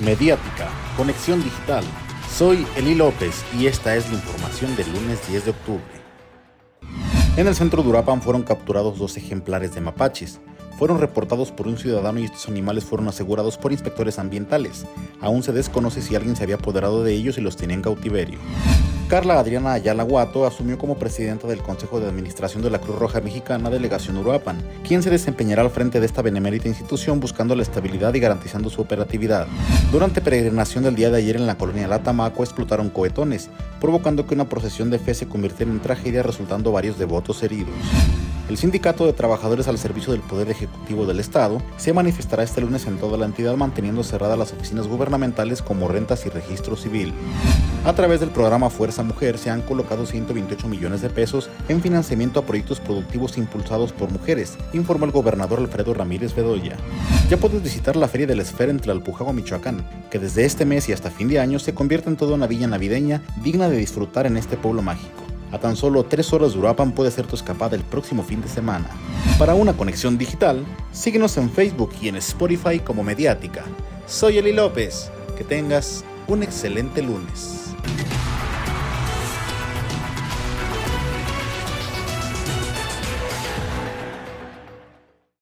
Mediática, Conexión Digital. Soy Eli López y esta es la información del lunes 10 de octubre. En el centro de Uruapan fueron capturados dos ejemplares de mapaches. Fueron reportados por un ciudadano y estos animales fueron asegurados por inspectores ambientales. Aún se desconoce si alguien se había apoderado de ellos y los tenía en cautiverio. Carla Adriana Ayala Guato asumió como presidenta del Consejo de Administración de la Cruz Roja Mexicana Delegación Uruapan, quien se desempeñará al frente de esta benemérita institución buscando la estabilidad y garantizando su operatividad. Durante peregrinación del día de ayer en la colonia Latamaco explotaron cohetones, provocando que una procesión de fe se convirtiera en tragedia resultando varios devotos heridos. El Sindicato de Trabajadores al Servicio del Poder Ejecutivo del Estado se manifestará este lunes en toda la entidad manteniendo cerradas las oficinas gubernamentales como rentas y registro civil. A través del programa Fuerza Mujer se han colocado 128 millones de pesos en financiamiento a proyectos productivos impulsados por mujeres, informó el gobernador Alfredo Ramírez Bedoya. Ya puedes visitar la Feria de la Esfera entre Alpujago, Michoacán, que desde este mes y hasta fin de año se convierte en toda una villa navideña digna de disfrutar en este pueblo mágico. A tan solo 3 horas de puede ser tu escapada el próximo fin de semana. Para una conexión digital, síguenos en Facebook y en Spotify como Mediática. Soy Eli López. Que tengas un excelente lunes.